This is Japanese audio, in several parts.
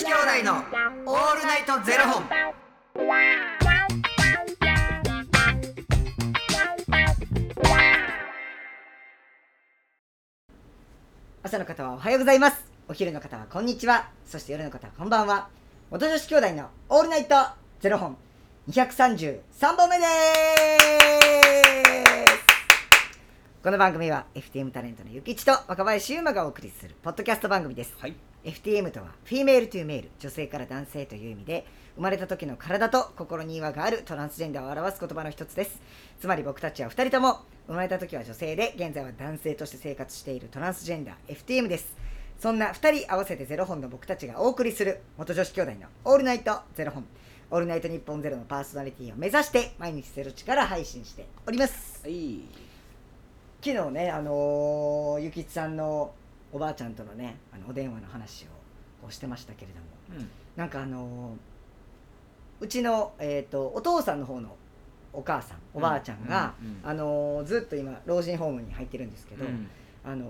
子兄弟のオールナイトゼロ本。朝の方はおはようございます。お昼の方はこんにちは。そして夜の方はこんばんは。元女子兄弟のオールナイトゼロ本。233本目です。この番組は FTM タレントのゆきちと若林優馬がお送りするポッドキャスト番組です。はい。FTM とは female to male 女性から男性という意味で生まれた時の体と心に違和があるトランスジェンダーを表す言葉の一つです。つまり僕たちは2人とも生まれた時は女性で現在は男性として生活しているトランスジェンダー FTM です。そんな2人合わせてゼロ本の僕たちがお送りする元女子兄弟のオールナイトゼロ本。オールナイト日本ゼロのパーソナリティを目指して毎日ゼロ地から配信しております。はい。昨日ねあのーゆきちさんのおばあちゃんとのねあのお電話の話をこうしてましたけれども。うん。なんかあのーうちの、えー、とお父さんの方のお母さんおばあちゃんが、うんうんうんあのーずっと今老人ホームに入ってるんですけど、うん。あのー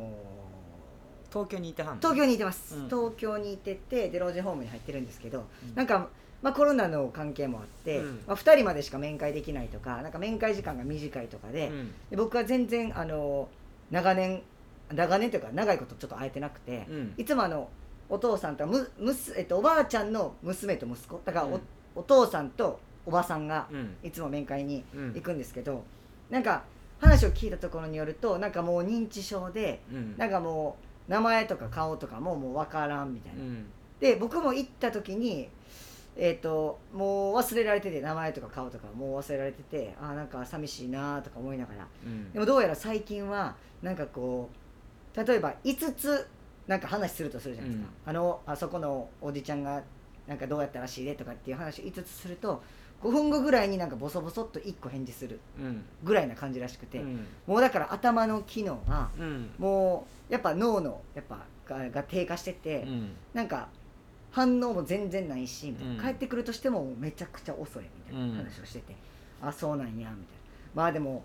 東京にいてはんの？東京にいてます、うん。東京にいててで老人ホームに入ってるんですけど、うん。なんか、まあ、コロナの関係もあって、うん。まあ、2人までしか面会できないとかなんか面会時間が短いとかで,、うん。で僕は全然あの長年長年というか長いことちょっと会えてなくて、うん。いつもあのお父さんとむむす、えっと、おばあちゃんの娘と息子だからお,、うんお父さんとおばさんがうん。いつも面会にうん行くんですけど、なんか話を聞いたところによるとなんかもう認知症でうん。なんかもう名前とか顔とかももう分からんみたいな。うん。で僕も行った時にえー、ともう忘れられてて名前とか顔とかもう忘れられててあーなんか寂しいなとか思いながらうん。でもどうやら最近はなんかこう例えば5つなんか話するとするじゃないですか、あのあそこのおじちゃんがなんかどうやったらしいでとかっていう話を5つすると5分後ぐらいになんかボソボソっと1個返事するうん。ぐらいな感じらしくて、うん。もうだから頭の機能がうん。もうやっぱ脳のやっぱがが低下してて、うん。なんか反応も全然ないしうん帰ってくるとしてもめちゃくちゃ遅いみたいな話をしてて、あそうなんやみたいなまあでも、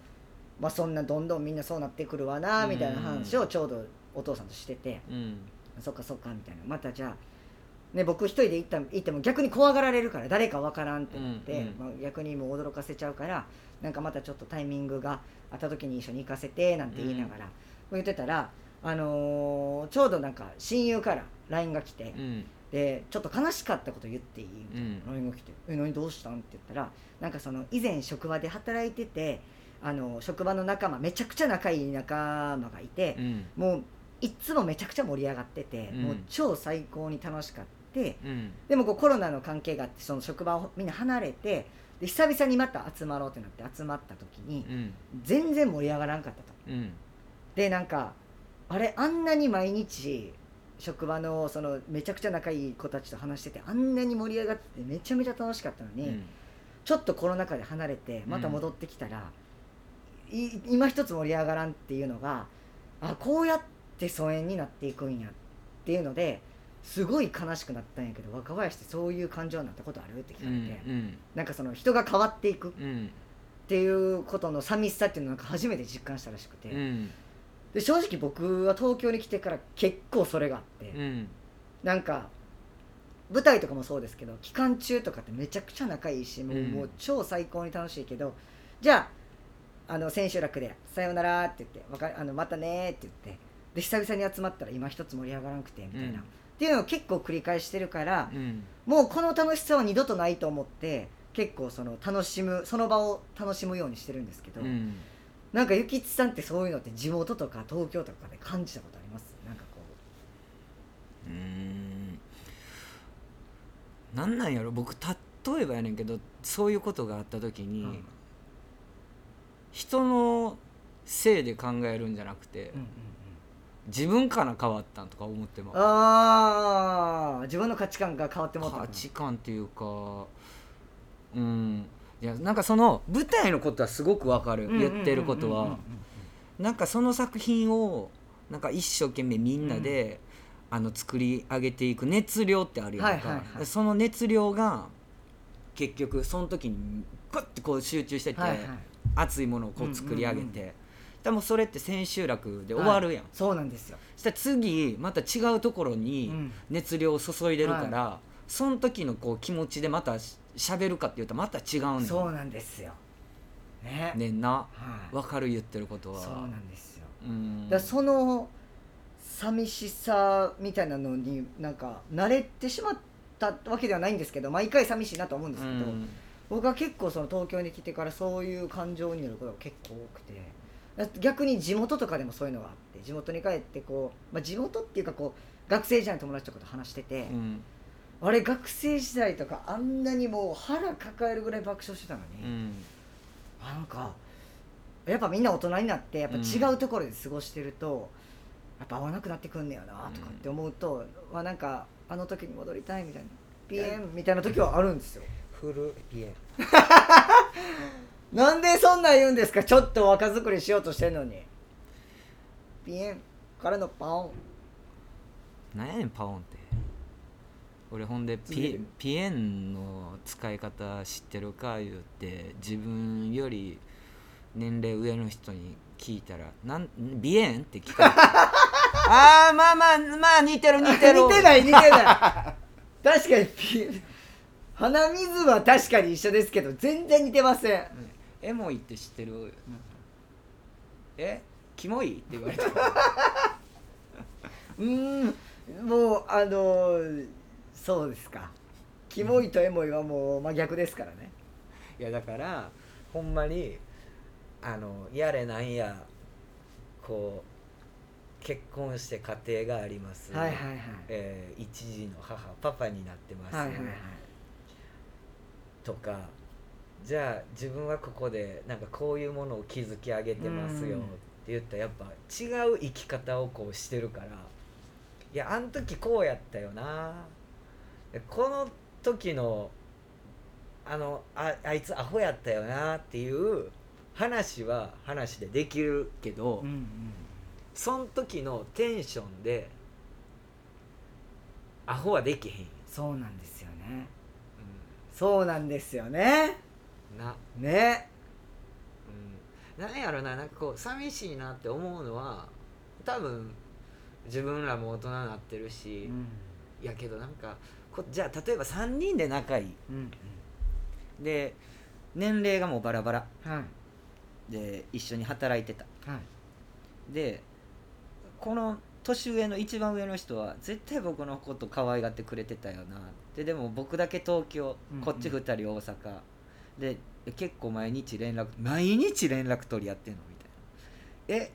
まあ、そんなどんどんみんなそうなってくるわなみたいな話をちょうどお父さんとしてて、うん。そっかそっかみたいな。またじゃあ、ね、僕一人で行った行っても逆に怖がられるから誰かわからんってなって、うんうん。まあ、逆にもう驚かせちゃうからなんかまたちょっとタイミングがあった時に一緒に行かせてなんて言いながら、言ってたら、あのーちょうどなんか親友から LINE が来て、うん。でちょっと悲しかったこと言っていい？みたいな、うん。LINE が来て「え何どうしたん?」って言ったらなんかその以前職場で働いててあの職場の仲間めちゃくちゃ仲いい仲間がいてう、ん。もういっつもめちゃくちゃ盛り上がってて、うんもう超最高に楽しかってうん。でもこうコロナの関係があってその職場をみんな離れてで久々にまた集まろうってなって集まった時にうん。全然盛り上がらんかったと。うん。でなんかあれあんなに毎日職場のそのめちゃくちゃ仲いい子たちと話しててあんなに盛り上がってめちゃめちゃ楽しかったのに、ちょっとコロナ禍で離れてまた戻ってきたら、い今一つ盛り上がらんっていうのがあこうやって疎遠になっていくんやっていうのですごい悲しくなったんやけど若林ってそういう感情になったことあるって聞かうれて、ん。なんかその人が変わっていくっうん。ていうことの寂しさっていうのをなんか初めて実感したらしくて。うん。で正直僕は東京に来てから結構それがあって、うん。なんか舞台とかもそうですけど期間中とかってめちゃくちゃ仲いいしもう,、うんもう超最高に楽しいけどじゃああの千秋楽で「さようなら」って言ってわかあの「またね」って言ってで久々に集まったら今一つ盛り上がらなくてみたいな、うん。っていうのを結構繰り返してるから、うん。もうこの楽しさは二度とないと思って結構その楽しむその場を楽しむようにしてるんですけど、うん。なんかゆきちさんってそういうのって地元とか東京とかで感じたことあります？なんかこう。ーん。なんなんやろ？僕例えばやねんけどそういうことがあった時う、に、うん人のせいで考えるんじゃなくて、うんうん自分から変わったんとか思ってもああ自分の価値観が変わってもった価値観っていうかうん。いやなんかその舞台のことはすごくわかる。言ってることは。なんかその作品をなんか一生懸命みんなで、あの作り上げていく熱量ってあるやんか、はいはいはい。でその熱量が結局その時にグッてこう集中してて、はいはい熱いものをこう作り上げて、うんうんうん。でもそれって千秋楽で終わるやん、そうなんですよ、そしたら次また違うところにうん。熱量を注いでるから、その時のこう気持ちでまたし喋るかって言うとまた違うねんそうなんですよ。ね。ねんな。はい。わかる言ってることは。そうなんですよ。うん。だその寂しさみたいなのになんか慣れてしまったわけではないんですけど毎回寂しいなと思うんですけど、うん僕は結構その東京に来てからそういう感情になることが結構多くて。逆に地元とかでもそういうのがあって地元に帰ってこう、まあ、地元っていうかこう学生時代の友達とかと話してて、うん。あれ学生時代とかあんなにもう腹抱えるぐらい爆笑してたのに、うん。なんかやっぱみんな大人になってやっぱ違うところで過ごしてると、やっぱ合わなくなってくんねやなとかって思うと、まあなんかあの時に戻りたいみたいなピエンみたいな時はあるんですよフルピエなんでそんなん言うんですか？ちょっと若作りしようとしてんのに。ピエンからのパオン。なんやねんパオンって。俺ほんでピピエンの使い方知ってるか言って自分より年齢上の人に聞いたら「なんビエン?」って聞かれて。ああまあまあまあ似てる似てる。似てない似てない。確かにピエン鼻水は確かに一緒ですけど全然似てません。エモいって知ってる、え？キモいって言われた うーん。もうあのーそうですか。キモいとエモいはもう真逆ですからね。いやだからほんまにあのやれなんや。こう結婚して家庭があります、はいはいはい。えー一児の母パパになってます、はいはいはいとかじゃあ自分はここでなんかこういうものを築き上げてますようん。って言ったらやっぱ違う生き方をこうしてるからいやあん時こうやったよな。でこの時のあのああいつアホやったよなっていう話は話でできるけど、うんうん。その時のテンションでアホはできへん。よ、そうなんですよねそうなんですよね。うん、な。ね。うん、なんやろななんかこう寂しいなって思うのは多分自分らも大人になってるし、うん。やけどなんかこじゃあ例えば3人で仲いい。うんで年齢がもうバラバラ。で一緒に働いてた。はい。でこの年上の一番上の人は絶対僕のこと可愛がってくれてたよなででも僕だけ東京うんうん。こっち2人大阪。で結構毎日連絡毎日連絡取り合ってんのみたいな。え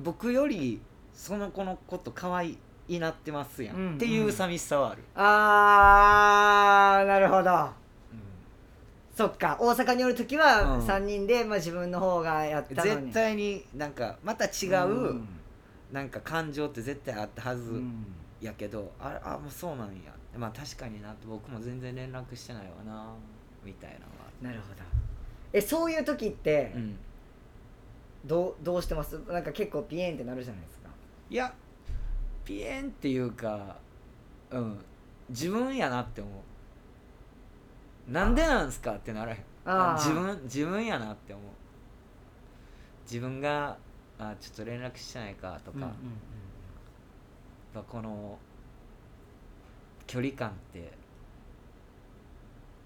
僕よりその子のこと可愛いなってますやん、うんうん。っていう寂しさはある、あーなるほど。うそっか。大阪におる時はうん。3人で、まあ、自分の方がやったのに。絶対になんかまた違う、うんなんか感情って絶対あったはず、うん。やけどああもうそうなんや。まあ確かになって僕も全然連絡してないわなみたいなのは。なるほど。えそういう時ってうん。どうどうしてます？なんか結構ピエンってなるじゃないですか。いやピエンっていうかうん。自分やなって思う。なんでなんすかってならへん。あー。自分自分やなって思う。自分があちょっと連絡してないかとか、うんうんやっぱこの距離感って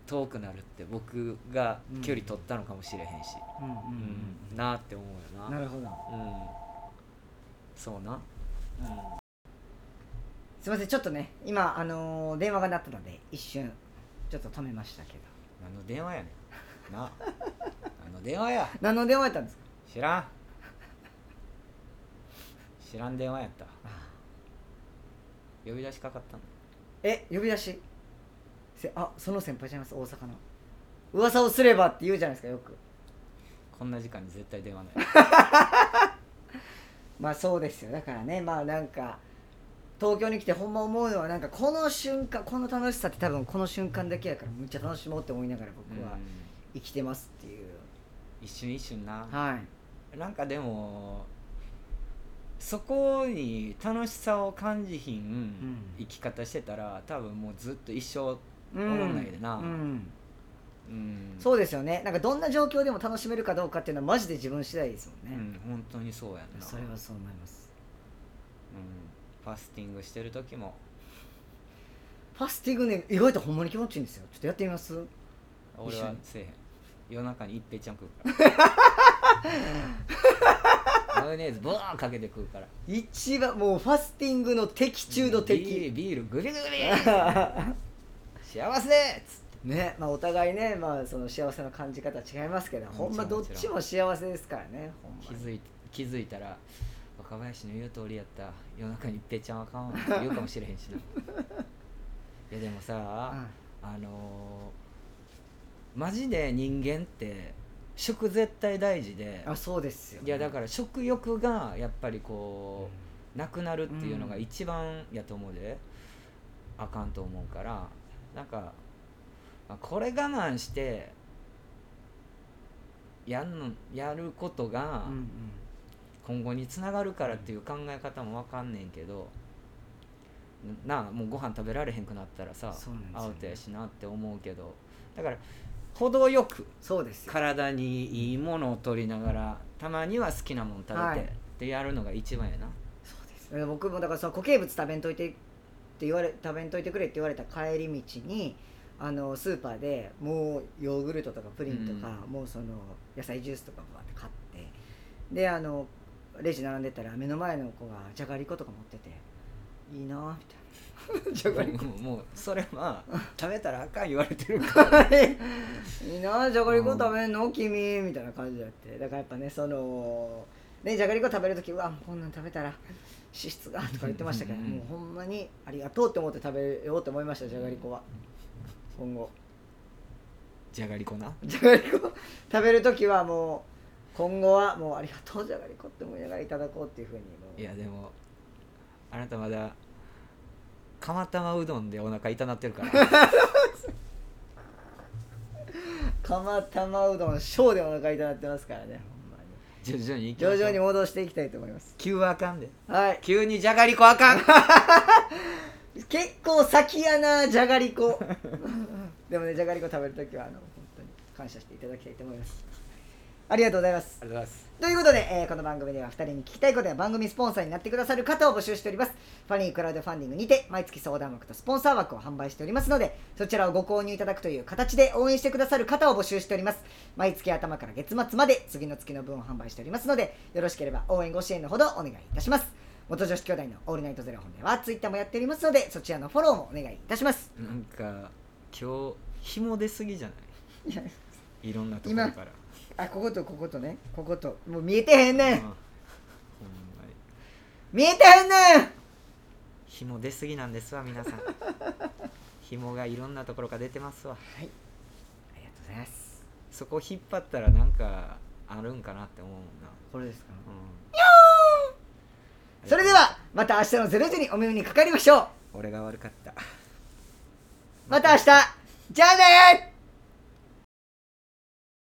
遠くなるって僕が距離取ったのかもしれへんし、うんうんうん。うんなあって思うよな。なるほど。うん。そうな、すいませんちょっとね今、あのー電話が鳴ったので一瞬ちょっと止めましたけど。何の電話やねん。な。何の電話や。何の電話やったんですか？知らん知らん電話やった。呼び出しかかったの。え呼び出し？せあその先輩ちゃいます大阪の。噂をすればって言うじゃないですかよく。こんな時間に絶対電話ない。まあそうですよ。だからねまあなんか東京に来てほんま思うのはなんかこの瞬間この楽しさって多分この瞬間だけやからむっちゃ楽しもうって思いながら僕はうん。生きてますっていう、一瞬一瞬な。はい。なんかでもそこに楽しさを感じひん生き方してたら多分もうずっと一生うおもんないでな。うん。うん。そうですよね。なんかどんな状況でも楽しめるかどうかっていうのはマジで自分次第ですもんね、うん本当にそうやんな。それはそう思います。うん、ファスティングしてる時も。フファスティングね意外とほんまに気持ちいいんですよ。ちょっとやってみます？俺はせえへん。夜中に一平ちゃん食うから マヨネーズブワーかけて食うから。一番もうファスティングの的中の敵。ビールビールグビグビ 幸せっつって。ねまあお互いねまあその幸せの感じ方は違いますけどほんまどっちも幸せですからねほんまに。気づい気づいたら若林の言う通りやった。夜中に一平ちゃんはあかんわって言うかもしれへんしな。いやでもさ、あのーマジで人間って食絶対大事で。あそうですよいやだから食欲がやっぱりこうなくなるっていうのが一番やと思うで、あかんと思うから。なんかまあこれ我慢してやんのやることがうんうん。今後につながるからっていう考え方もわかんねんけどなあもうご飯食べられへんくなったらさね。アウトやしなって思うけど。だから程よくそうですよ。体にいいものを取りながらたまには好きなもの食べて、はい。ってやるのが一番やな。そうです。え僕もだからその固形物食べんといてって言われ食べんといてくれって言われた帰り道にあのスーパーでもうヨーグルトとかプリンとか、もうその野菜ジュースとかバーって買ってであのレジ並んでたら目の前の子がじゃがりことか持ってていいなみたいな じゃがりこもうもうそれは食べたらあかん言われてるから。いいなじゃがりこ食べんの？君。みたいな感じやって。だからやっぱねそのねじゃがりこ食べる時うわこんなん食べたら脂質がとか言ってましたけどうんもうほんまにありがとうって思って食べようと思いましたじゃがりこは。今後。じゃがりこな？じゃがりこ。食べる時はもう今後はもうありがとうじゃがりこって思いながらいただこうっていうふうにいやでもあなたまだ釜玉うどんでお腹痛なってるから。釜玉うどん小でお腹いただってますからねほんまに。徐々に徐々に戻していきたいと思います。急はあかんで。はい。急にじゃがりこあかん。結構先やなじゃがりこ。でもねじゃがりこ食べるときはあの本当に感謝していただきたいと思います。ありがとうございます。ありがとうございますということで、えーこの番組では2人に聞きたいことや番組スポンサーになってくださる方を募集しております。ファニークラウドファンディングにて毎月相談枠とスポンサー枠を販売しておりますのでそちらをご購入いただくという形で応援してくださる方を募集しております。毎月頭から月末まで次の月の分を販売しておりますのでよろしければ応援ご支援のほどお願いいたします。元女子兄弟のオールナイトゼロ本ではツイッターもやっておりますのでそちらのフォローもお願いいたします。なんか今日紐出すぎじゃない？いろんなところからあこことこことね。ここと。もう見えてへんねん。うん。ほんまに。見えてへんねん。紐出すぎなんですわ皆さん。紐がいろんなところから出てますわ。はい。ありがとうございます。そこ引っ張ったらなんかあるんかなって思うもんな。これですか？うん。それではまた明日の0時にお耳にかかりましょう。俺が悪かった。また明日。じゃあねー